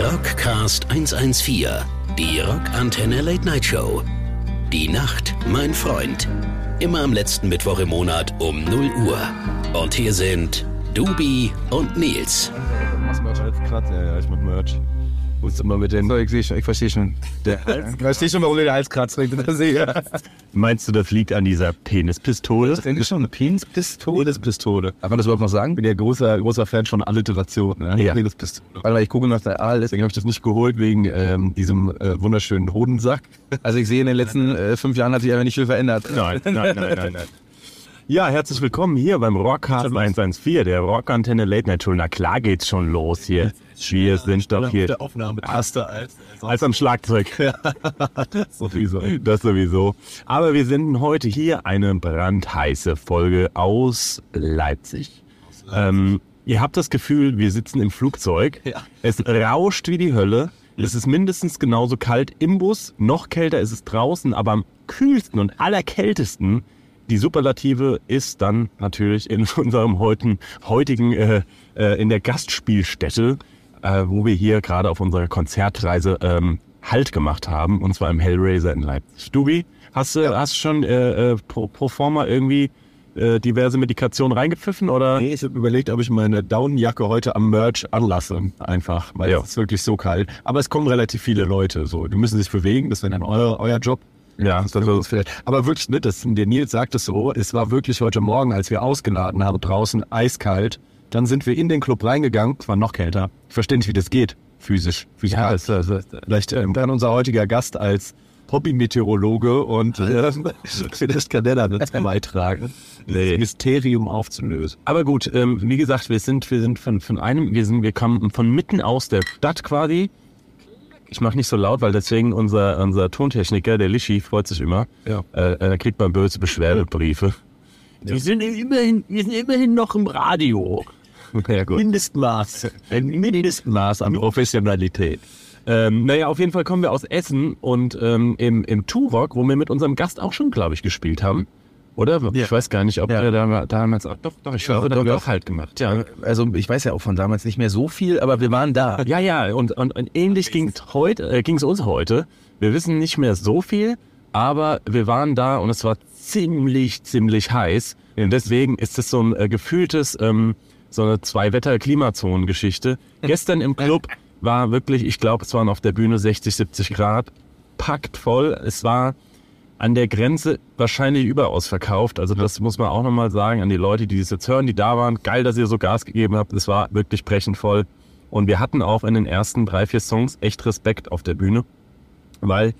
Rockcast 114, die Rockantenne Late Night Show. Die Nacht, mein Freund. Immer am letzten Mittwoch im Monat um 0 Uhr. Und hier sind Dubi und Nils. Machst Merch als Kratz? Ja, ja, ich mach Merch. Ist immer mit den. So, ich, sehe schon, ich verstehe schon. Der Hals? Ich verstehe schon, warum du der Hals kratzt. Meinst du, das liegt an dieser Penispistole? Das ist schon eine Penispistole. Penispistole. Darf man das überhaupt noch sagen? Ich bin ja großer, großer Fan von Alliteration. Ne? Ja. Penispistole. Mal, ich gucke nach der Aal. Deswegen habe ich das nicht geholt, wegen ähm, diesem äh, wunderschönen Hodensack. Also ich sehe, in den letzten äh, fünf Jahren hat sich aber nicht viel verändert. Nein, nein, nein, nein, nein. Ja, herzlich willkommen hier beim Rockcast 114, der Rockantenne Late Night Show. Na klar geht's schon los hier. Wir sind doch hier der Aufnahme erster als, als am Schlagzeug. sowieso. Das sowieso. Aber wir senden heute hier eine brandheiße Folge aus Leipzig. Ähm, ihr habt das Gefühl, wir sitzen im Flugzeug. Ja. Es rauscht wie die Hölle. Es ist mindestens genauso kalt im Bus. Noch kälter ist es draußen, aber am kühlsten und allerkältesten die Superlative ist dann natürlich in unserem heutigen, heutigen äh, äh, in der Gastspielstätte, äh, wo wir hier gerade auf unserer Konzertreise ähm, Halt gemacht haben, und zwar im Hellraiser in Leipzig. Dubi, hast du hast du schon äh, äh, pro, pro forma irgendwie äh, diverse Medikationen reingepfiffen oder? Nee, ich habe überlegt, ob ich meine Daunenjacke heute am Merch anlasse. Einfach, weil Ja. es ist wirklich so kalt. Aber es kommen relativ viele Leute. So, die müssen sich bewegen. Das wäre dann euer, euer Job. Ja, Das ist vielleicht. Aber wirklich, ne, das, der Nils sagt es so, es war wirklich heute Morgen, als wir ausgeladen haben, draußen eiskalt. Dann sind wir in den Club reingegangen, es war noch kälter. Ich verstehe nicht, wie das geht, physisch. physikalisch. Ja, es- Vielleicht ähm, dann unser heutiger Gast als Hobby-Meteorologe und äh, vielleicht kann der da dazu beitragen, Nee. das Mysterium aufzulösen. Aber gut, ähm, wie gesagt, wir sind, wir sind von, von einem, wir sind, wir kommen von mitten aus der Stadt quasi. Ich mache nicht so laut, weil deswegen unser, unser Tontechniker, der Lischi, freut sich immer. Ja. Äh, da kriegt man böse Beschwerdebriefe. Wir sind immerhin, wir sind immerhin noch im Radio. Ja, gut. Mindestmaß. Ein Mindestmaß an Professionalität. Ähm, naja, auf jeden Fall kommen wir aus Essen und ähm, im, im Turok, wo wir mit unserem Gast auch schon, glaube ich, gespielt haben. Oder? Ich weiß gar nicht, ob Ja. wir da, damals auch. Doch, doch, ich glaube, da haben wir doch. auch halt gemacht. Ja, Also ich weiß ja auch von damals nicht mehr so viel, aber wir waren da. Ja, ja, und, und, und ähnlich ging es heute, äh, ging's uns heute. Wir wissen nicht mehr so viel, aber wir waren da und es war ziemlich, ziemlich heiß. Und deswegen ist es so ein äh, gefühltes, ähm, so eine Zwei-Wetter-Klimazonen-Geschichte. Gestern im Club war wirklich, ich glaube, es waren auf der Bühne 60, 70 Grad, packt voll. Es war an der Grenze wahrscheinlich überaus verkauft. Also das muss man auch nochmal sagen an die Leute, die das jetzt hören, die da waren. Geil, dass ihr so Gas gegeben habt. Es war wirklich brechend voll. Und wir hatten auch in den ersten drei, vier Songs echt Respekt auf der Bühne, weil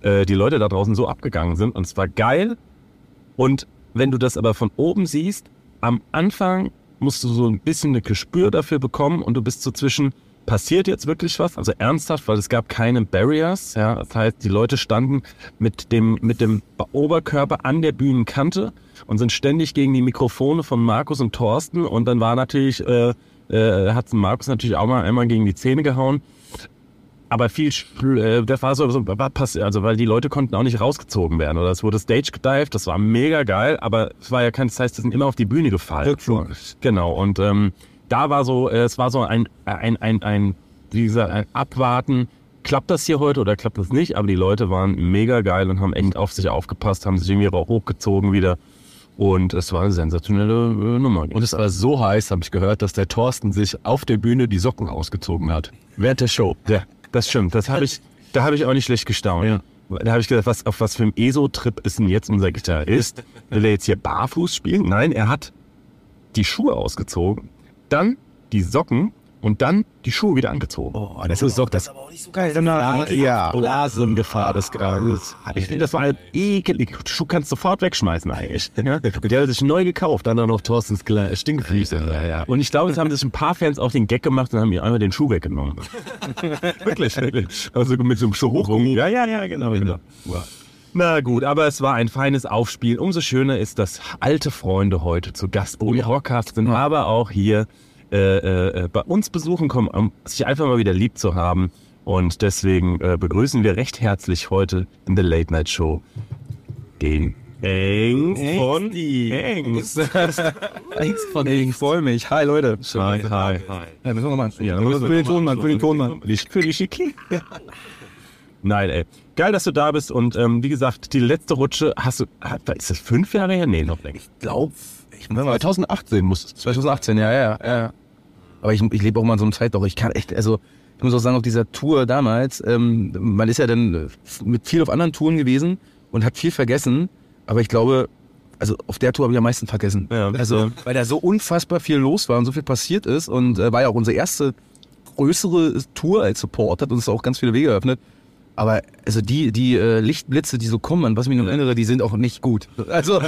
äh, die Leute da draußen so abgegangen sind. Und es war geil. Und wenn du das aber von oben siehst, am Anfang musst du so ein bisschen ein Gespür dafür bekommen und du bist so zwischen, passiert jetzt wirklich was? Also ernsthaft, weil es gab keine Barriers. Ja, das heißt, die Leute standen mit dem, mit dem Oberkörper an der Bühnenkante und sind ständig gegen die Mikrofone von Markus und Thorsten. Und dann war natürlich, äh, äh, hat Markus natürlich auch mal einmal gegen die Zähne gehauen. Aber viel, äh, der war so, war also weil die Leute konnten auch nicht rausgezogen werden. Oder es wurde Stage gedived, das war mega geil, aber es war ja kein, das heißt, die sind immer auf die Bühne gefallen. Rückflug. Genau, und ähm, da war so, äh, es war so ein, ein, ein, ein, wie gesagt, ein Abwarten. Klappt das hier heute oder klappt das nicht? Aber die Leute waren mega geil und haben echt auf sich aufgepasst, haben sich irgendwie auch hochgezogen wieder. Und es war eine sensationelle äh, Nummer. Und es ist aber so heiß, habe ich gehört, dass der Thorsten sich auf der Bühne die Socken ausgezogen hat. Während der Show. Ja, das stimmt. Das habe ich, da habe ich auch nicht schlecht gestaunt. Ja. Da habe ich gedacht, was, auf was für einem ESO-Trip ist denn jetzt unser Gitarrist? Will er jetzt hier barfuß spielen? Nein, er hat die Schuhe ausgezogen, dann die Socken und dann die Schuhe wieder angezogen. Oh, das ist doch das. Geil, ja. Blasengefahr des Grades. Ich finde, das war halt ekelig. Die Schuhe kannst du sofort wegschmeißen eigentlich. Ja? Die hat sich neu gekauft. Dann noch Thorstens Kle- Stinkfüße. Ja, ja. Und ich glaube, es haben sich ein paar Fans auch den Gag gemacht und haben mir einmal den Schuh weggenommen. wirklich, wirklich. Also mit so einem Schuh Ja, ja, ja, genau. genau. Na gut, aber es war ein feines Aufspiel. Umso schöner ist, dass alte Freunde heute zu Gast im Rockcast sind, aber auch hier äh, äh, bei uns besuchen kommen, um sich einfach mal wieder lieb zu haben. Und deswegen äh, begrüßen wir recht herzlich heute in der Late Night Show den Engst von Engst. Angst von ich freue mich. Hi Leute. Hi, hi, hi. Ja, müssen wir mal. Ja, für den Tonmann, für den Tonmann. Für die Schicki. Nein, ey. Geil, dass du da bist und ähm, wie gesagt, die letzte Rutsche hast du, ist das fünf Jahre her? Nee, noch länger. Glaub, ich muss mal 2018 muss es. 2018, ja, ja, ja. Aber ich, ich lebe auch mal in so einem Zeitloch. Ich kann echt, also ich muss auch sagen, auf dieser Tour damals, ähm, man ist ja dann mit viel auf anderen Touren gewesen und hat viel vergessen. Aber ich glaube, also auf der Tour habe ich am meisten vergessen. Ja. Also, weil da so unfassbar viel los war und so viel passiert ist und äh, war ja auch unsere erste größere Tour als Support, hat uns auch ganz viele Wege eröffnet. Aber also die, die äh, Lichtblitze, die so kommen, an was ich mich noch erinnere, die sind auch nicht gut. Also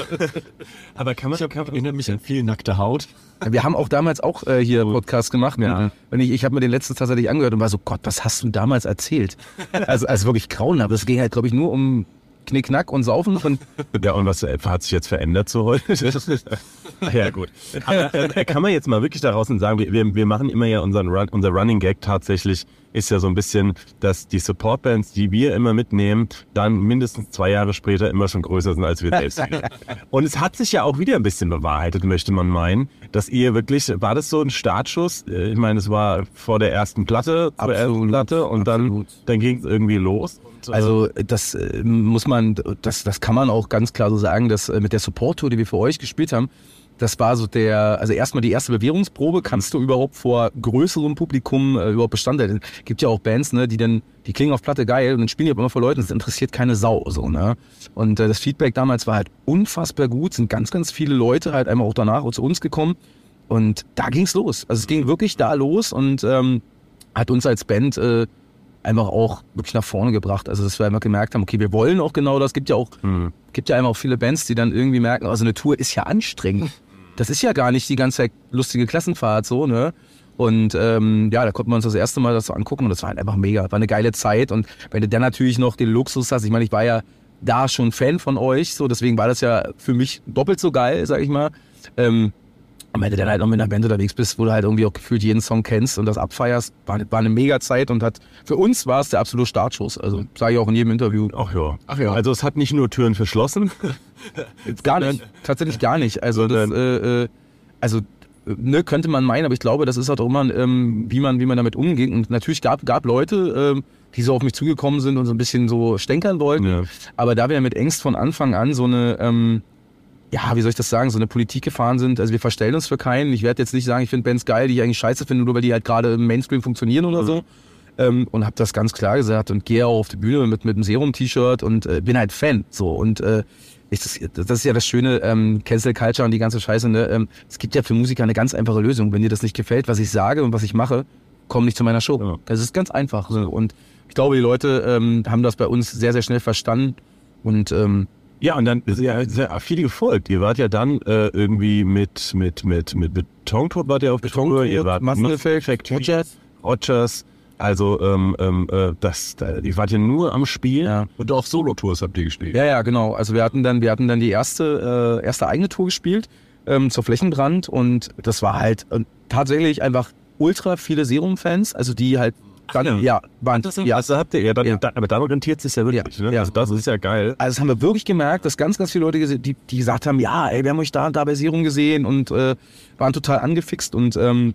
Aber kann man, Ich erinnere mich an viel nackte Haut. wir haben auch damals auch äh, hier Podcast gemacht. Ja. Und ich, ich habe mir den letzten tatsächlich angehört und war so, Gott, was hast du damals erzählt? Also, also wirklich grauenhaft. Es ging halt, glaube ich, nur um Knickknack und Saufen und Ja, und was äh, hat sich jetzt verändert zu heute? ja, gut. Aber, äh, kann man jetzt mal wirklich daraus sagen, wir, wir, machen immer ja unseren Run, unser Running Gag tatsächlich ist ja so ein bisschen, dass die Supportbands, die wir immer mitnehmen, dann mindestens zwei Jahre später immer schon größer sind als wir selbst. und es hat sich ja auch wieder ein bisschen bewahrheitet, möchte man meinen, dass ihr wirklich, war das so ein Startschuss? Äh, Ich meine, es war vor der ersten Platte, zur ersten. Platte und dann, Absolut. dann ging es irgendwie los. Also das äh, muss man, das, das kann man auch ganz klar so sagen, dass äh, mit der Support-Tour, die wir für euch gespielt haben, das war so der, also erstmal die erste Bewährungsprobe, kannst du überhaupt vor größerem Publikum äh, überhaupt Bestand halten. Gibt ja auch Bands, ne, die dann, die klingen auf Platte geil und dann spielen die aber immer vor Leuten, das interessiert keine Sau, so, ne. Und äh, das Feedback damals war halt unfassbar gut, sind ganz, ganz viele Leute halt einmal auch danach auch zu uns gekommen und da ging's los. Also es ging wirklich da los und ähm, hat uns als Band äh, einfach auch wirklich nach vorne gebracht. Also dass wir einfach gemerkt haben, okay, wir wollen auch genau das. Gibt ja auch, gibt ja einfach auch viele Bands, die dann irgendwie merken, also eine Tour ist ja anstrengend. Das ist ja gar nicht die ganze Zeit lustige Klassenfahrt so, ne? Und ähm, ja, da konnten wir uns das erste Mal das so angucken und das war halt einfach mega. War eine geile Zeit. Und wenn du dann natürlich noch den Luxus hast, ich meine, ich war ja da schon Fan von euch, so deswegen war das ja für mich doppelt so geil, sag ich mal. Ähm, und wenn du dann halt noch mit einer Band unterwegs bist, wo du halt irgendwie auch gefühlt jeden Song kennst und das abfeierst, war, war eine mega Zeit und hat für uns war es der absolute Startschuss. Also sage ich auch in jedem Interview. Ach ja. Ach ja. Also es hat nicht nur Türen verschlossen. Gar nicht. Tatsächlich gar nicht. Also das, äh, äh, also ne, könnte man meinen, aber ich glaube, das ist halt auch immer, ähm, wie man, wie man damit umgeht. Und natürlich gab, gab Leute, ähm, die so auf mich zugekommen sind und so ein bisschen so stänkern wollten. Ja. Aber da wir mit Ängst von Anfang an so eine, ähm, ja, wie soll ich das sagen, so eine Politik gefahren sind, also wir verstellen uns für keinen. Ich werde jetzt nicht sagen, ich finde Bands geil, die ich eigentlich scheiße finde, nur weil die halt gerade im Mainstream funktionieren oder so. Ähm, und habe das ganz klar gesagt und gehe auch auf die Bühne mit, mit einem Serum-T-Shirt und äh, bin halt Fan. So und äh, ich, das, das ist ja das Schöne, ähm, Cancel Culture und die ganze Scheiße. Ne? Ähm, es gibt ja für Musiker eine ganz einfache Lösung. Wenn dir das nicht gefällt, was ich sage und was ich mache, komm nicht zu meiner Show. Ja. Das ist ganz einfach. So. Und ich glaube, die Leute ähm, haben das bei uns sehr, sehr schnell verstanden. Und ähm, Ja, und dann ist ja sehr viel gefolgt. Ihr wart ja dann äh, irgendwie mit mit mit mit Betontour wart ihr auf Betontour, ihr wart Masseneffekt, Rogers, Rogers. Also ähm, ähm, äh, das, da, ihr wart ja nur am Spiel. ja. Und auf Solo-Tours habt ihr gespielt. Ja, ja, genau. Also wir hatten dann, wir hatten dann die erste, äh, erste eigene Tour gespielt ähm, zur Flächenbrand und das war halt äh, tatsächlich einfach ultra viele Serum-Fans, also die halt dann, Ja. ja, waren, ja. Also habt ihr ja dann, Ja. Da, aber dann orientiert sich ja wirklich. Ja. Ne? Ja. Also das ist ja geil. Also das haben wir wirklich gemerkt, dass ganz, ganz viele Leute, gese- die, die gesagt haben, ja, ey, wir haben euch da und da bei Serum gesehen und äh, waren total angefixt und ähm,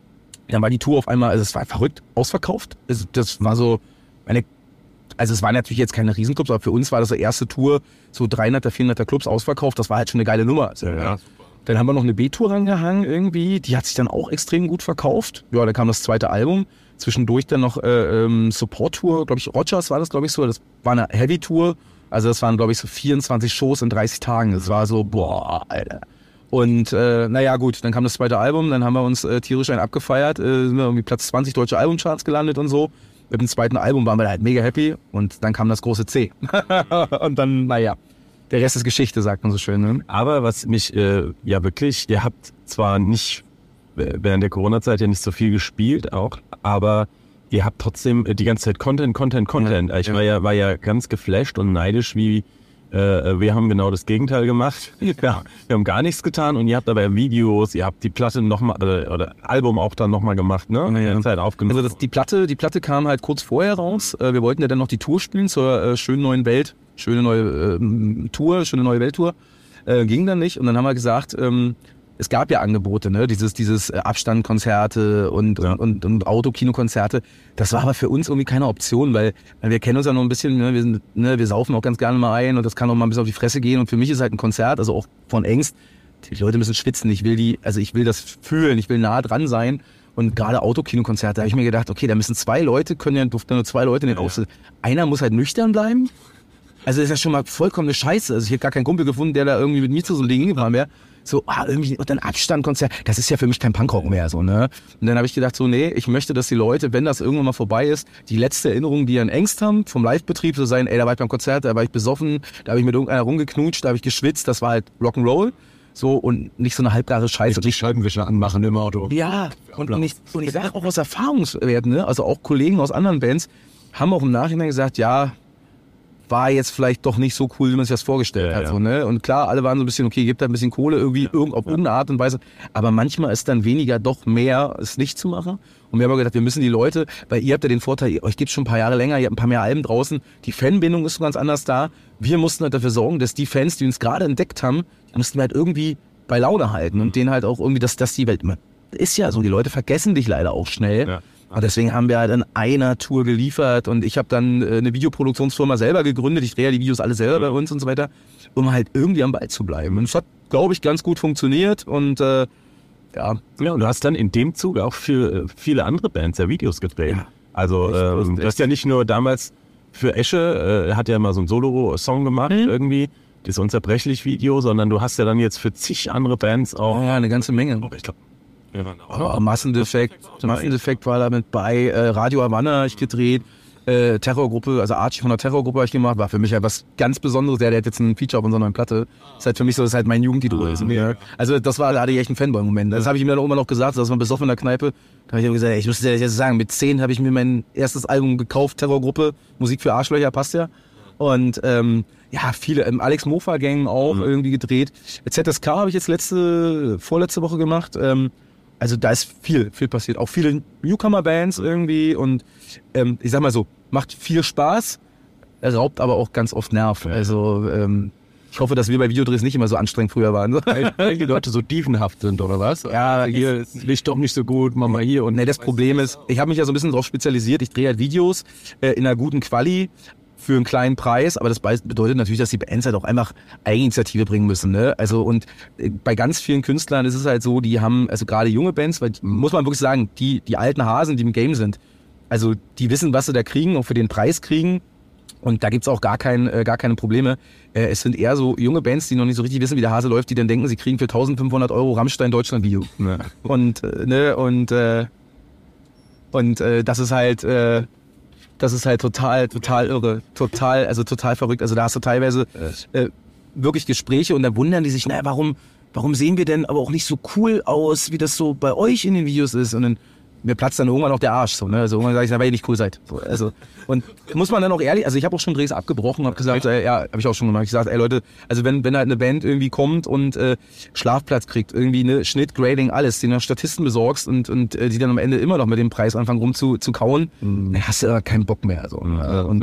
dann war die Tour auf einmal, also es war verrückt, ausverkauft. Es, das war so eine, also es waren natürlich jetzt keine Riesenclubs, aber für uns war das die erste Tour, so 300er, 400er Clubs ausverkauft, das war halt schon eine geile Nummer. Also, Ja. Dann haben wir noch eine B-Tour rangehangen irgendwie, die hat sich dann auch extrem gut verkauft. Ja, dann kam das zweite Album. Zwischendurch dann noch äh, ähm, Support-Tour, glaube ich, Rogers war das, glaube ich, so. Das war eine Heavy-Tour. Also das waren, glaube ich, so 24 Shows in 30 Tagen. Das war so, boah, Alter. Und äh, naja, gut, dann kam das zweite Album, dann haben wir uns äh, tierisch einen abgefeiert, äh, sind wir irgendwie Platz 20 deutsche Albumcharts gelandet und so. Mit dem zweiten Album waren wir halt mega happy und dann kam das große C. und dann, naja, der Rest ist Geschichte, sagt man so schön. Ne? Aber was mich äh, ja wirklich, ihr habt zwar nicht während der Corona-Zeit ja nicht so viel gespielt auch, aber ihr habt trotzdem äh, die ganze Zeit Content, Content, Content. Ja, ich ja. war ja war ja ganz geflasht und neidisch, wie äh, wir haben genau das Gegenteil gemacht. Ja, wir haben gar nichts getan und ihr habt aber Videos, ihr habt die Platte nochmal oder, oder Album auch dann nochmal gemacht, ne? Die ganze Zeit aufgenommen. Also das, die Platte, die Platte kam halt kurz vorher raus. Äh, wir wollten ja dann noch die Tour spielen zur äh, schönen neuen Welt, schöne neue ähm, Tour, schöne neue Welttour. Äh, ging dann nicht. Und dann haben wir gesagt, ähm, es gab ja Angebote, ne? Dieses, dieses äh, Abstandkonzerte und, Ja. und, und Autokinokonzerte. Das war aber für uns irgendwie keine Option, weil, weil wir kennen uns ja noch ein bisschen, ne? Wir, sind, ne? wir saufen auch ganz gerne mal ein und das kann auch mal ein bisschen auf die Fresse gehen. Und für mich ist halt ein Konzert, also auch von Ängst, die Leute müssen schwitzen. Ich will die, also ich will das fühlen, ich will nah dran sein. Und gerade Autokinokonzerte, da habe ich mir gedacht, okay, da müssen zwei Leute, können ja, durften nur zwei Leute in den Raum. Einer muss halt nüchtern bleiben. Also das ist ja schon mal vollkommene Scheiße. Also ich habe gar keinen Kumpel gefunden, der da irgendwie mit mir zu so einem Ding hingefahren wäre. So, ah, irgendwie, und dann Abstandkonzert, das ist ja für mich kein Punkrock mehr, so, ne? Und dann habe ich gedacht, so, nee, ich möchte, dass die Leute, wenn das irgendwann mal vorbei ist, die letzte Erinnerung, die an Ängst haben, vom Live-Betrieb, so sein, ey, da war ich beim Konzert, da war ich besoffen, da habe ich mit irgendeiner rumgeknutscht, da habe ich geschwitzt, das war halt Rock'n'Roll. So, und nicht so eine halbgare Scheiße. Die Scheibenwischer anmachen im Auto. Ja, und, und ich, und ich sage auch aus Erfahrungswerten, ne? also auch Kollegen aus anderen Bands haben auch im Nachhinein gesagt, ja, war jetzt vielleicht doch nicht so cool, wie man sich das vorgestellt Ja, hat. ja. So, ne? Und klar, alle waren so ein bisschen, okay, gebt da ein bisschen Kohle irgendwie irgend, auf irgendeine Art und Weise. Aber manchmal ist dann weniger doch mehr, es nicht zu machen. Und wir haben aber gedacht, wir müssen die Leute, weil ihr habt ja den Vorteil, ihr- euch gibt schon ein paar Jahre länger, ihr habt ein paar mehr Alben draußen, die Fanbindung ist so ganz anders da. Wir mussten halt dafür sorgen, dass die Fans, die uns gerade entdeckt haben, die mussten wir halt irgendwie bei Laune halten und denen halt auch irgendwie, dass, dass die Welt immer, ist ja so, die Leute vergessen dich leider auch schnell. Ja. Und deswegen haben wir halt an einer Tour geliefert und ich habe dann äh, eine Videoproduktionsfirma selber gegründet. Ich drehe ja die Videos alle selber bei uns und so weiter, um halt irgendwie am Ball zu bleiben. Und es hat, glaube ich, ganz gut funktioniert und äh, ja, Ja, und du hast dann in dem Zug auch für äh, viele andere Bands ja Videos gedreht. Also Echt, ähm, du hast ja nicht nur damals für Esche, äh, hat ja mal so ein Solo-Song gemacht irgendwie, das Unzerbrechlich-Video, sondern du hast ja dann jetzt für zig andere Bands auch, oh, ja, eine ganze Menge. ich glaube, Oh, Massendefekt, Massendefekt war da mit bei, äh, Radio Havanna ich gedreht, äh, Terrorgruppe, also Archie von der Terrorgruppe habe ich gemacht, war für mich halt was ganz Besonderes. Der, der hat jetzt ein Feature auf unserer neuen Platte. Ist halt für mich so, das ist halt mein Jugendidol. ist. Ja. Also das war, da hatte ich echt einen Fanboy-Moment. Das habe ich mir dann auch immer noch gesagt, das war besoffen in der Kneipe. Da habe ich immer gesagt, ey, ich müsste dir jetzt sagen, mit zehn habe ich mir mein erstes Album gekauft, Terrorgruppe, Musik für Arschlöcher, passt ja. Und ähm, ja, viele, im Alex Mofa Gang auch irgendwie gedreht. ZSK habe ich jetzt letzte, vorletzte Woche gemacht. Ähm, also da ist viel, viel passiert. Auch viele Newcomer-Bands irgendwie und ähm, ich sag mal so, macht viel Spaß, raubt aber auch ganz oft Nerv. Also ähm, ich hoffe, dass wir bei Videodrehs nicht immer so anstrengend früher waren. Weil die Leute so dievenhaft sind, oder was? Ja, hier ist Licht doch nicht so gut, mach mal hier und Nee, das Problem ist, ich habe mich ja so ein bisschen darauf spezialisiert. Ich drehe halt Videos äh, in einer guten Quali für einen kleinen Preis, aber das be- bedeutet natürlich, dass die Bands halt auch einfach Eigeninitiative bringen müssen. Ne? Also und äh, bei ganz vielen Künstlern ist es halt so, die haben, also gerade junge Bands, weil muss man wirklich sagen, die, die alten Hasen, die im Game sind, also die wissen, was sie da kriegen und für den Preis kriegen. Und da gibt's auch gar, kein, äh, gar keine Probleme. Äh, es sind eher so junge Bands, die noch nicht so richtig wissen, wie der Hase läuft, die dann denken, sie kriegen für 1500 Euro Rammstein Deutschland Video. Ja. Und, äh, ne, und, äh, und äh, das ist halt, äh, das ist halt total, total irre. Total, also total verrückt. Also da hast du teilweise äh, wirklich Gespräche und dann wundern die sich, naja, warum, warum sehen wir denn aber auch nicht so cool aus, wie das so bei euch in den Videos ist? Und dann mir platzt dann irgendwann auch der Arsch. So, ne? Also irgendwann sage ich, na, weil ihr nicht cool seid. So, also, und muss man dann auch ehrlich, also ich habe auch schon Drehs abgebrochen, habe gesagt, äh, ja, habe ich auch schon gemacht. Ich gesagt, ey Leute, also wenn, wenn halt eine Band irgendwie kommt und äh, Schlafplatz kriegt, irgendwie eine Schnitt, Grading, alles, den du Statisten besorgst und, und äh, die dann am Ende immer noch mit dem Preis anfangen rum zu, zu kauen, dann hast du aber keinen Bock mehr. So, ne? und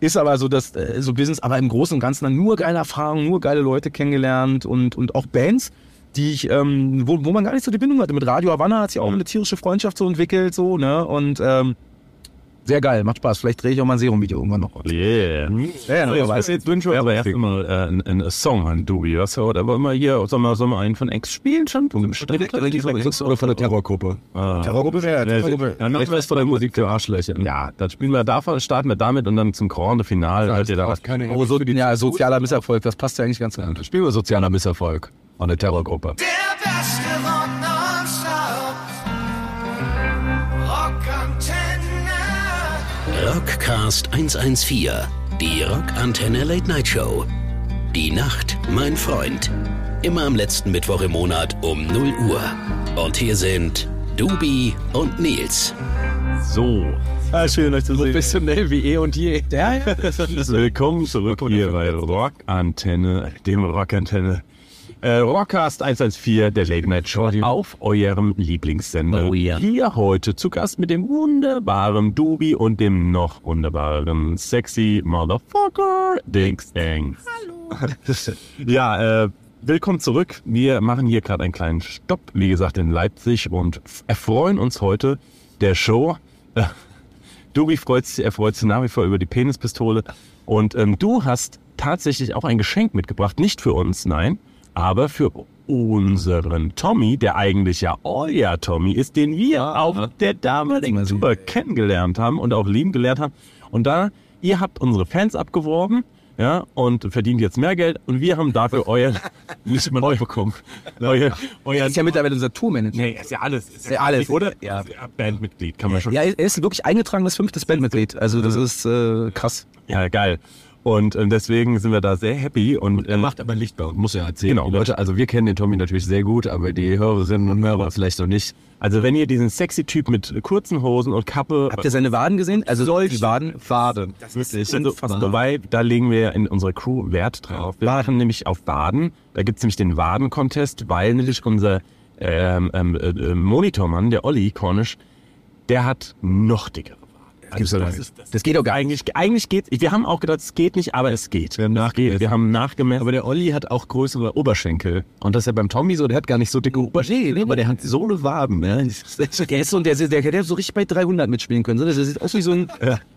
ist aber so das äh, so Business, aber im Großen und Ganzen dann nur geile Erfahrungen, nur geile Leute kennengelernt und, und auch Bands, die ich, ähm, wo, wo man gar nicht so die Bindung hatte. Mit Radio Havanna hat sich auch eine tierische Freundschaft so entwickelt, so, ne? Und ähm, sehr geil, macht Spaß. Vielleicht drehe ich auch mal ein Serum-Video irgendwann noch. Yeah. Ja, ja, weiß. jetzt wünschen wir aber erst mal äh, einen, einen Song an Dubi. Was da wollen wir hier, sollen wir, sollen wir einen von X spielen schon? oder von der Terrorgruppe. Ah. Terrorgruppe wäre Ja, dann machen wir es von der Musik der Arschlöcher. Ja, dann spielen wir davon, starten wir damit und dann zum Grande Finale halt ihr da was. keine Oh, so, ja, sozialer Misserfolg, das passt ja eigentlich ganz gut. Spielen wir sozialer Misserfolg von der Terrorgruppe. Der beste Rock Rockcast 114, die Rockantenne Late Night Show. Die Nacht, mein Freund. Immer am letzten Mittwoch im Monat um 0 Uhr. Und hier sind Dubi und Nils. So. Ah, schön, euch zu sehen. Professionell wie eh und je. Ja, ja. Willkommen zurück hier bei Rockantenne, dem Rockantenne. Äh, Rockcast 114, der Late Night Show auf eurem Lieblingssender. Oh ja. Hier heute zu Gast mit dem wunderbaren Dubi und dem noch wunderbaren Sexy Motherfucker Dix Dang. Hallo. Ja, äh, willkommen zurück. Wir machen hier gerade einen kleinen Stopp, wie gesagt, in Leipzig und erfreuen uns heute der Show. Äh, Dubi freut sich, er freut sich nach wie vor über die Penispistole. Und ähm, du hast tatsächlich auch ein Geschenk mitgebracht. Nicht für uns, nein, aber für unseren Tommy, der eigentlich ja euer Tommy ist, den wir auf der damaligen Tour kennengelernt haben und auch lieben gelernt haben. Und da, ihr habt unsere Fans abgeworben, ja, und verdient jetzt mehr Geld und wir haben dafür euer, müssen wir neu bekommen, euer, euer, ist ja mittlerweile unser Tourmanager. nee, ist ja alles, ist Ja, alles. oder? Ja. Bandmitglied, kann man schon Ja, er ist wirklich eingetragenes fünftes Bandmitglied. Also das ist äh, krass. Ja, geil. Und ähm, deswegen sind wir da sehr happy und Er ähm, macht aber Licht bei uns, muss ja erzählen. Genau. Leute, also wir kennen den Tommy natürlich sehr gut, aber die Hörerinnen und Hörer vielleicht noch nicht. also wenn ihr diesen sexy Typ mit kurzen Hosen und Kappe Habt ihr seine Waden gesehen? Also die Waden. Faden. Das ist also, Wobei, da legen wir in unserer Crew Wert drauf. Wir machen nämlich auf Baden. Da gibt's nämlich den Waden-Contest, weil nämlich unser ähm, ähm, äh, Monitormann, der Olli Cornish, der hat noch dickere Waden. Also, das, ist, das, Das geht doch gar eigentlich, eigentlich geht Wir haben auch gedacht, es geht nicht, aber es geht. Wir haben nachgemessen. Wir haben nachgemessen. Aber der Olli hat auch größere Oberschenkel. Und das ist ja beim Tommy so, der hat gar nicht so dicke Oberschenkel, aber der hat so eine Waden. Ne? Der ist so, der, der, der hätte so richtig bei 300 mitspielen können. Das sieht aus wie so ein,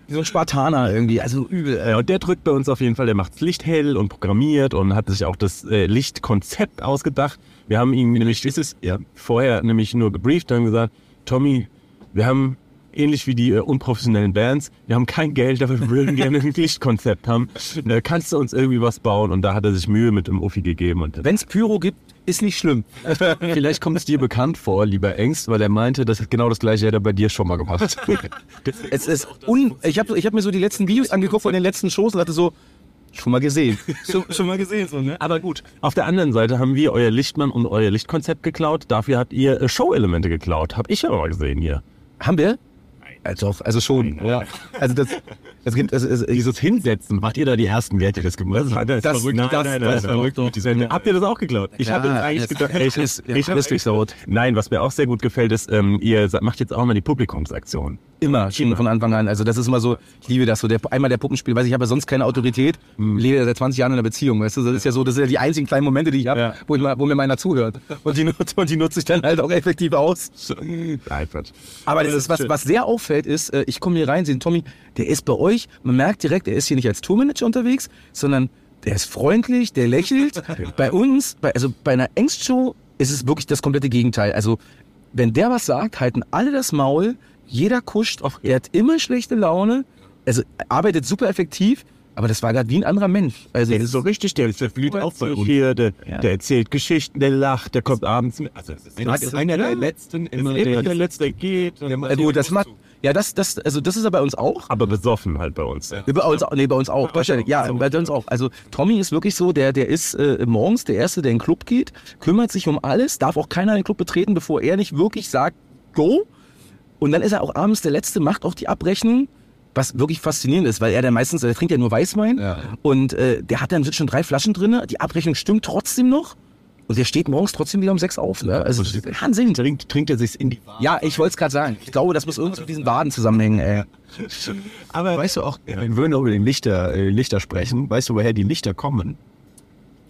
wie so ein Spartaner irgendwie. Also übel. Ja, und der drückt bei uns auf jeden Fall, der macht das Licht hell und programmiert und hat sich auch das äh, Lichtkonzept ausgedacht. Wir haben ihn nämlich ist es, ja, vorher nämlich nur gebrieft und haben gesagt, Tommy, wir haben ähnlich wie die äh, unprofessionellen Bands, wir haben kein Geld, aber wir würden gerne ein Lichtkonzept haben. Äh, kannst du uns irgendwie was bauen? Und da hat er sich Mühe mit dem Uffi gegeben. Wenn es Pyro gibt, ist nicht schlimm. Vielleicht kommt es dir bekannt vor, lieber Engst, weil er meinte, das genau das gleiche hätte er bei dir schon mal gemacht. Es ist un ich habe ich hab mir so die letzten Videos angeguckt von den letzten Shows und hatte so, schon mal gesehen. schon, schon mal gesehen, so, ne? aber gut. Auf der anderen Seite haben wir euer Lichtmann und euer Lichtkonzept geklaut. Dafür habt ihr äh, Show-Elemente geklaut. Hab ich ja mal gesehen hier. Haben wir? Also, also schon. Ja. Also das, es gibt, also, es, Dieses Hinsetzen, macht ihr da die ersten Werte das gemacht? Das, Das- verrückt. das- das ist verrückt. Habt ihr das auch geklaut? Ich habe jetzt eigentlich das- gedacht, das ich, ist- ich ja, hab das so. Nein, was mir auch sehr gut gefällt, ist, ähm, ihr macht jetzt auch mal die Publikumsaktion. Immer, schon von Anfang an. Also das ist immer so, ich liebe das so. Der, einmal der Puppenspiel, weiß ich, ich habe ja sonst keine Autorität, lebe ja seit 20 Jahren in einer Beziehung, weißt du, das ist ja so, das sind ja die einzigen kleinen Momente, die ich habe, Ja. wo, ich wo mir meiner zuhört. Und die, und die nutze ich dann halt auch effektiv aus. Nein. Aber das ist, was, was sehr auffällt, ist, äh, ich komme hier rein, sehe Tommy, der ist bei euch, man merkt direkt, er ist hier nicht als Tourmanager unterwegs, sondern der ist freundlich, der lächelt. bei uns, bei, also bei einer Ängstshow ist es wirklich das komplette Gegenteil. Also wenn der was sagt, halten alle das Maul, jeder kuscht, er hat immer schlechte Laune, also arbeitet super effektiv, aber das war gerade wie ein anderer Mensch. Also Der ist so richtig, der, der blüht auf bei uns. Hier, der, der erzählt Geschichten, der lacht, der kommt abends mit. Also, das ist, Das ist einer der letzten, immer der, der Letzte der geht. äh, du, das macht, ja, das, das, also das ist er bei uns auch. aber besoffen halt bei uns. Nee, Bei uns, auch- nee, bei uns auch. Wahrscheinlich. Ja, bei uns auch. Also Tommy ist wirklich so, der, der ist äh, morgens der Erste, der in den Club geht, kümmert sich um alles, darf auch keiner den Club betreten, bevor er nicht wirklich sagt, go. Und dann ist er auch abends der Letzte, macht auch die Abrechnung, was wirklich faszinierend ist, weil er dann meistens, der trinkt ja nur Weißwein Ja. und äh, der hat dann schon drei Flaschen drin, die Abrechnung stimmt trotzdem noch und der steht morgens trotzdem wieder um sechs auf. Ne? Also das ist Wahnsinn. trinkt, trinkt er sich in die Ja, ich wollte es gerade sagen. Ich glaube, das muss irgendwie mit diesen Waden zusammenhängen. Ey. Aber weißt du auch, wenn wir noch über den Lichter, äh, Lichter sprechen, weißt du, woher die Lichter kommen?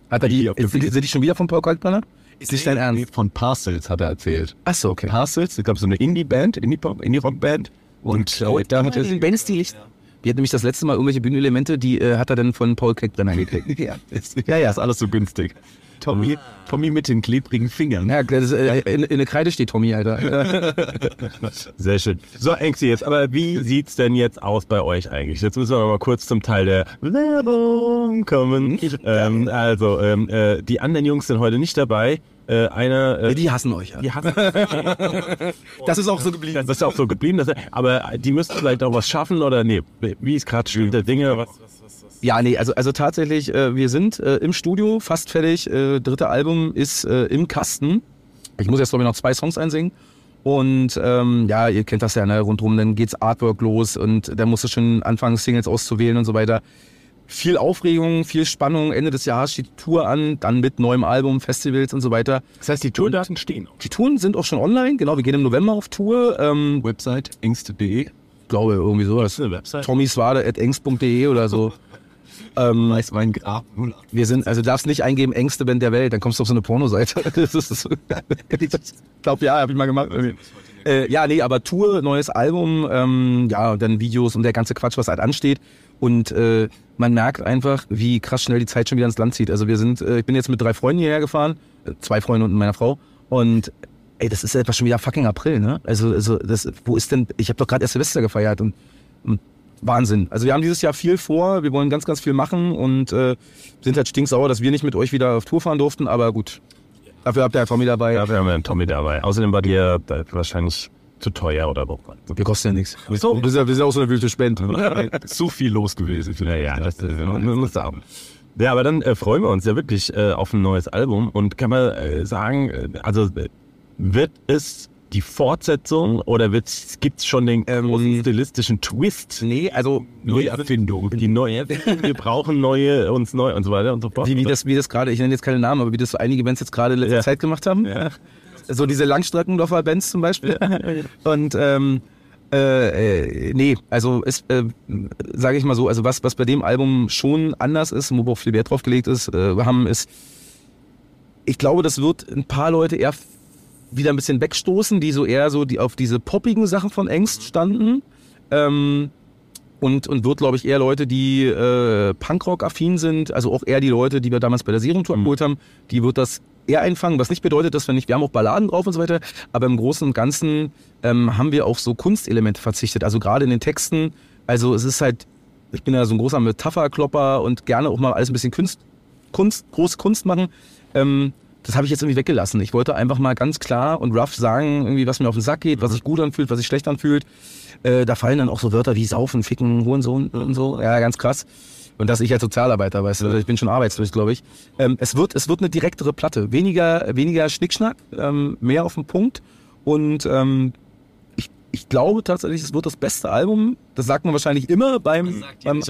Hat er die, Die- sind, die- sind die schon wieder vom Paul Kalkbrenner? Ist nicht dein Ernst? Von Parcels hat er erzählt. Ach so, okay. Parcels, ich glaube so eine Indie-Band, Indie-Rock-Band. Und äh, da hat er Die Bands, die Licht. Die hat nämlich das letzte Mal irgendwelche Bühnenelemente, die äh, hat er dann von Paul Kalkbrenner gekriegt. ja, ist, ja, ja, ist alles so günstig. Tommy, Tommy mit den klebrigen Fingern. Ja, das ist, äh, in, in der Kreide steht Tommy, Alter. Sehr schön. So, Engsti jetzt, aber wie sieht's denn jetzt aus bei euch eigentlich? Jetzt müssen wir mal kurz zum Teil der Werbung kommen. Ähm, also, ähm, äh, die anderen Jungs sind heute nicht dabei. Äh, einer, äh, die hassen euch. Ja. die hatten, Das ist auch so geblieben. das ist ja auch so geblieben, dass, aber die müssten vielleicht auch was schaffen oder nee, wie ist gerade Stand der Dinge? Was, Ja, nee, also, also tatsächlich, äh, wir sind äh, im Studio, fast fertig. Äh, dritte Album ist äh, im Kasten. Ich muss jetzt, glaube ich, noch zwei Songs einsingen. Und ähm, ja, ihr kennt das ja, ne? rundrum, dann geht's Artwork los und dann musst du schon anfangen, Singles auszuwählen und so weiter. Viel Aufregung, viel Spannung. Ende des Jahres steht die Tour an, dann mit neuem Album, Festivals und so weiter. das heißt, die Tourdaten stehen. Die Touren sind auch schon online, genau, wir gehen im November auf Tour. Ähm, Website engste.de. glaube irgendwie so, das eine Website? tommyswade.engst.de oder so. Ähm, Weiß mein Grab. wir sind, also du darfst nicht eingeben, engste Band der Welt, dann kommst du auf so eine Pornoseite. Das ist, das ich glaube, ja, habe ich mal gemacht. Äh, ja, nee, aber Tour, neues Album, ähm, ja, und dann Videos und der ganze Quatsch, was halt ansteht. Und äh, man merkt einfach, wie krass schnell die Zeit schon wieder ins Land zieht. Also wir sind, äh, ich bin jetzt mit drei Freunden hierher gefahren, äh, zwei Freunde und meiner Frau. Und ey, das ist etwas schon wieder fucking April, ne? Also, also das, wo ist denn, ich habe doch gerade erst Silvester gefeiert und, und Wahnsinn. Also wir haben dieses Jahr viel vor, wir wollen ganz, ganz viel machen und äh, sind halt stinksauer, dass wir nicht mit euch wieder auf Tour fahren durften, aber gut. Dafür habt ihr mit dabei. Wir haben ja einen Tommy dabei. Außerdem war dir äh, wahrscheinlich zu teuer oder so. Wir kosten ja nichts. So. Wir sind ja, wir sind auch so eine wilde Spende. Zu viel los gewesen. Ja, ja, das, das muss sagen. Ja, aber dann äh, freuen wir uns ja wirklich äh, auf ein neues Album und kann man äh, sagen, äh, also äh, wird es die Fortsetzung oder gibt es schon den großen stilistischen Twist? Nee, also Neuerfindung. Die neue, wir brauchen neue, uns neu und so weiter und so fort. wie, wie das, wie das gerade, ich nenne jetzt keine Namen, aber wie das so einige Bands jetzt gerade in letzter Ja. Zeit gemacht haben. Ja. So diese Langstreckendorfer Bands zum Beispiel. Und ähm, äh, äh, nee, also ist, äh, sage ich mal so, also was, was bei dem Album schon anders ist, wo auch viel Wert drauf gelegt ist, äh, haben ist, ich glaube, das wird ein paar Leute eher wieder ein bisschen wegstoßen, die so eher so die auf diese poppigen Sachen von Engst standen. Ähm, und, und wird, glaube ich, eher Leute, die äh, Punkrock-affin sind, also auch eher die Leute, die wir damals bei der Serientour abgeholt haben, die wird das eher einfangen, was nicht bedeutet, dass wir nicht, wir haben auch Balladen drauf und so weiter, aber im Großen und Ganzen ähm, haben wir auf so Kunstelemente verzichtet, also gerade in den Texten, also es ist halt, ich bin ja so ein großer Metapherklopper und gerne auch mal alles ein bisschen Kunst, Kunst große Kunst machen, ähm, das habe ich jetzt irgendwie weggelassen. Ich wollte einfach mal ganz klar und rough sagen, irgendwie, was mir auf den Sack geht, was sich gut anfühlt, was sich schlecht anfühlt. Äh, da fallen dann auch so Wörter wie Saufen, Ficken, Hurensohn und so. Ja, ganz krass. Und das ich als Sozialarbeiter, weißt du, ich bin schon arbeitslos, glaube ich. Ähm, es wird, es wird eine direktere Platte. Weniger, weniger Schnickschnack, ähm, mehr auf den Punkt. Und ähm, ich, ich glaube tatsächlich, es wird das beste Album. Das sagt man wahrscheinlich immer beim, beim,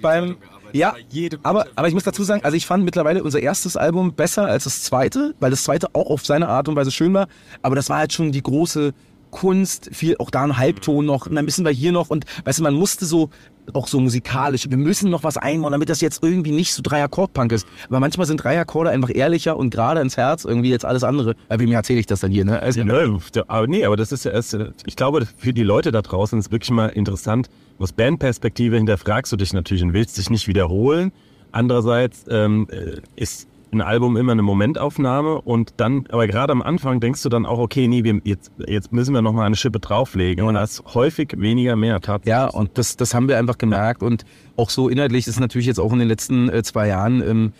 beim ja, aber, aber ich muss dazu sagen, also ich fand mittlerweile unser erstes Album besser als das zweite, weil das zweite auch auf seine Art und Weise schön war. Aber das war halt schon die große Kunst, viel auch da ein Halbton noch, und dann wissen wir hier noch und weißt du, man musste so auch so musikalisch, wir müssen noch was einbauen, damit das jetzt irgendwie nicht so Drei-Akkord-Punk ist. Aber manchmal sind drei Akkorde einfach ehrlicher und gerade ins Herz irgendwie jetzt alles andere. Äh, wem erzähle ich das dann hier, ne? Also, Ja, ne, aber nee, aber das ist ja erst, ich glaube, für die Leute da draußen ist wirklich mal interessant. Aus Bandperspektive hinterfragst du dich natürlich und willst dich nicht wiederholen. Andererseits ähm, äh, ist ein Album immer eine Momentaufnahme und dann, aber gerade am Anfang denkst du dann auch, okay, nee, wir, jetzt, jetzt müssen wir noch mal eine Schippe drauflegen und da ist häufig weniger mehr tatsächlich. Ja, und das, das haben wir einfach gemerkt. Und auch so inhaltlich ist natürlich jetzt auch in den letzten äh, zwei Jahren ähm,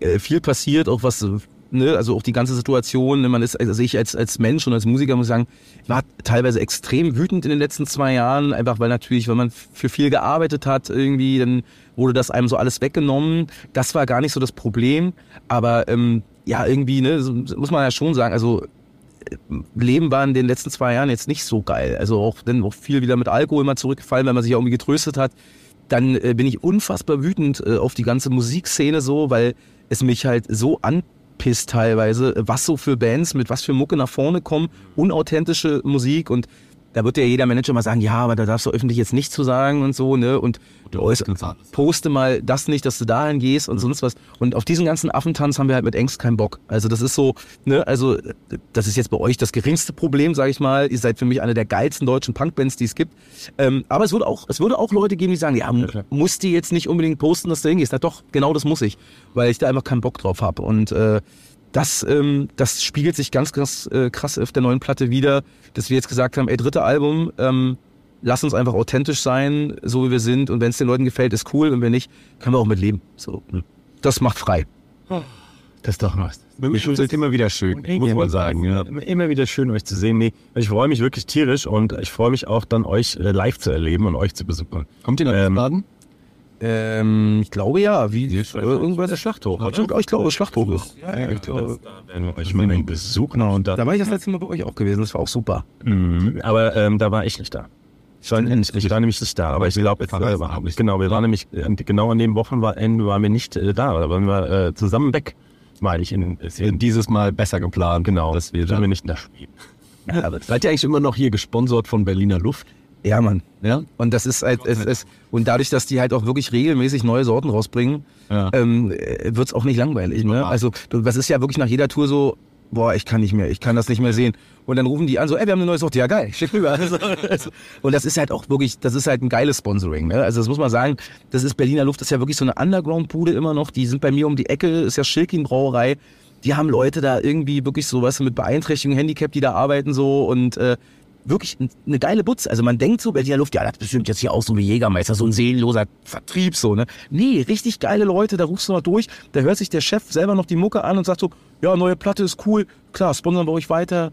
äh, viel passiert, auch was, äh, ne, also auch die ganze Situation. ne, Man ist, also ich als, als Mensch und als Musiker muss sagen, war teilweise extrem wütend in den letzten zwei Jahren, einfach weil natürlich, wenn man für viel gearbeitet hat, irgendwie, dann wurde das einem so alles weggenommen. Das war gar nicht so das Problem. Aber ähm, ja, irgendwie, ne, muss man ja schon sagen, also Leben war in den letzten zwei Jahren jetzt nicht so geil. Also auch dann auch viel wieder mit Alkohol mal zurückgefallen, weil man sich ja irgendwie getröstet hat. Dann äh, bin ich unfassbar wütend äh, auf die ganze Musikszene so, weil es mich halt so anpisst teilweise, was so für Bands mit was für Mucke nach vorne kommen, unauthentische Musik und da wird ja jeder Manager mal sagen, ja, aber da darfst du öffentlich jetzt nicht zu sagen und so, ne? Und poste mal das nicht, dass du dahin gehst und sonst was. Und auf diesen ganzen Affentanz haben wir halt mit Ängst keinen Bock. Also das ist so, ne, also das ist jetzt bei euch das geringste Problem, sage ich mal. Ihr seid für mich eine der geilsten deutschen Punkbands, die es gibt. Ähm, aber es würde auch, es würde auch Leute geben, die sagen, ja, mu- muss die jetzt nicht unbedingt posten, dass du hingehst. Na doch, genau das muss ich, weil ich da einfach keinen Bock drauf habe. Und äh, das, ähm, das spiegelt sich ganz, ganz äh, krass auf der neuen Platte wieder, dass wir jetzt gesagt haben, ey, dritte Album, ähm, lass uns einfach authentisch sein, so wie wir sind. Und wenn es den Leuten gefällt, ist cool. Und wenn nicht, können wir auch mit leben. So, das macht frei. Das ist doch was. Das ist immer wieder schön, muss man sagen. Ja. Immer wieder schön, euch zu sehen. Nee, ich freue mich wirklich tierisch und ich freue mich auch dann, euch äh, live zu erleben und euch zu besuchen. Kommt ihr nach Ähm, Wiesbaden? Ähm, ich glaube ja. Wie, irgendwas der Schlachthof, Ich glaube, Schlachthof ist. Ja, ich glaube, da werden wir euch mal einen besuchen und da, Da war ich das letzte Mal bei euch auch gewesen. Das war auch super. Mhm. Aber ähm, da war ich nicht da. Ich war, nicht, ich war nämlich nicht da, aber ich glaube, jetzt War überhaupt nicht. Genau, wir waren nämlich genau an dem Wochenende waren wir nicht äh, da, da waren wir äh, zusammen weg, meine ich. In, in, Dieses Mal besser geplant. genau, dass wir sind wir nicht in der Spiel. Seid ihr eigentlich immer noch hier gesponsert von Berliner Luft? Ja, Mann. Ja? Und das ist halt, es, es, und dadurch, dass die halt auch wirklich regelmäßig neue Sorten rausbringen, Ja. ähm, wird es auch nicht langweilig. Ne? Also, du, das ist ja wirklich nach jeder Tour so, boah, ich kann nicht mehr, ich kann das nicht mehr sehen. Und dann rufen die an, so, ey, wir haben eine neue Sorte, ja geil, schick rüber. Also, also, und das ist halt auch wirklich, das ist halt ein geiles Sponsoring. Ne? Also das muss man sagen, das ist Berliner Luft, das ist ja wirklich so eine Underground-Bude immer noch. Die sind bei mir um die Ecke, ist ja Schilkin Brauerei. Die haben Leute da irgendwie wirklich so, was mit Beeinträchtigung, Handicap, die da arbeiten so und äh, wirklich eine geile Butz. Also man denkt so, Berliner Luft, ja, das bestimmt jetzt hier auch so wie Jägermeister, so ein seelenloser Vertrieb so, ne? Nee, richtig geile Leute, da rufst du noch durch, da hört sich der Chef selber noch die Mucke an und sagt so, ja, neue Platte ist cool, klar, sponsern wir euch weiter.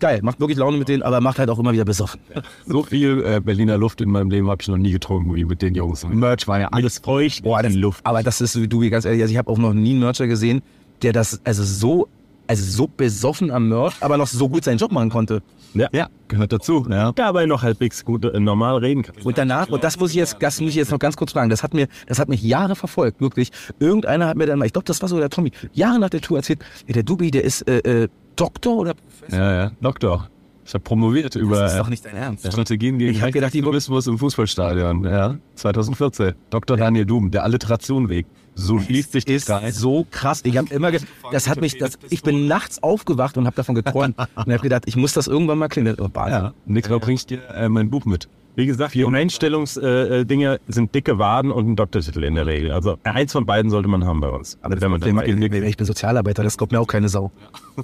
Geil, macht wirklich Laune mit denen, aber macht halt auch immer wieder besoffen. So viel äh, Berliner Luft in meinem Leben habe ich noch nie getrunken wie mit den Jungs. Merch war ja alles feucht. Boah, das, Luft. Aber das ist, du, ganz ehrlich, also ich habe auch noch nie einen Mercher gesehen, der das also so, also so besoffen am Merch, aber noch so gut seinen Job machen konnte. Ja. Ja, gehört dazu. Ja. Dabei noch halbwegs gut äh, normal reden kann. Und danach, und das muss ich jetzt, das muss ich jetzt noch ganz kurz fragen, das hat mir, das hat mich Jahre verfolgt, wirklich. Irgendeiner hat mir dann mal, ich glaube, das war so der Tommy, Jahre nach der Tour erzählt, ja, der Dubi, der ist äh, äh, Doktor oder Professor? ja, ja. Doktor. Ich habe promoviert über Das ist äh, doch nicht dein Ernst. Strategien gegen Ich hab gedacht, die- Tourismus im Fußballstadion. Ja, 2014. Dr. Daniel Dum, der Alliterationweg. So schließt sich ist Kreis. so krass. Ich habe immer, das hat mich, das, ich bin nachts aufgewacht und habe davon geträumt und habe gedacht, ich muss das irgendwann mal klingeln. Oh. Ja, Nicola bringt dir äh, mein Buch mit. Wie gesagt, die Einstellungsdinge äh, Dinge sind dicke Waden und ein Doktortitel in der Regel. Also eins von beiden sollte man haben bei uns. Aber wenn man Problem, dann ich bin Sozialarbeiter, das kommt mir auch keine Sau.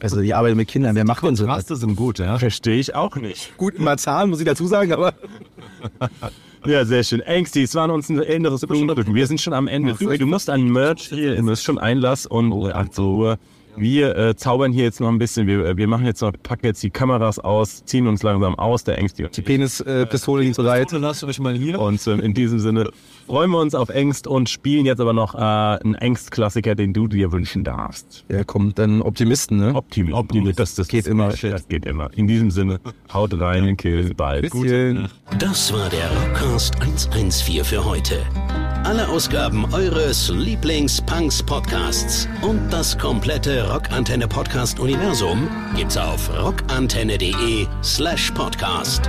Also ich arbeite mit Kindern, wer macht so? Raste sind gut, ja. verstehe ich auch nicht. Gut, immer Zahlen, muss ich dazu sagen, aber Ja, sehr schön. Angsty, es war uns ein inneres Blumenpflücken. Wir sind schon am Ende. Du, du musst an Merch hier, es ist schon Einlass und äh, 8 Uhr. Wir äh, zaubern hier jetzt noch ein bisschen. Wir, äh, wir machen jetzt noch, packen jetzt die Kameras aus, ziehen uns langsam aus, der Angsty und die Penispistole liegt bereit. Lasst euch mal hier. Und ähm, in diesem Sinne freuen wir uns auf Engst und spielen jetzt aber noch äh, einen Engst-Klassiker, den du dir wünschen darfst. Ja, kommt dann Optimisten, ne? Optimist. Optimist. Das, das Geht immer. Das geht immer. In diesem Sinne, haut rein, kill, bald. Bisschen. Das war der Rockcast 114 für heute. Alle Ausgaben eures Lieblings-Punks-Podcasts und das komplette Rockantenne Podcast-Universum gibt's auf rockantenne.de slash podcast.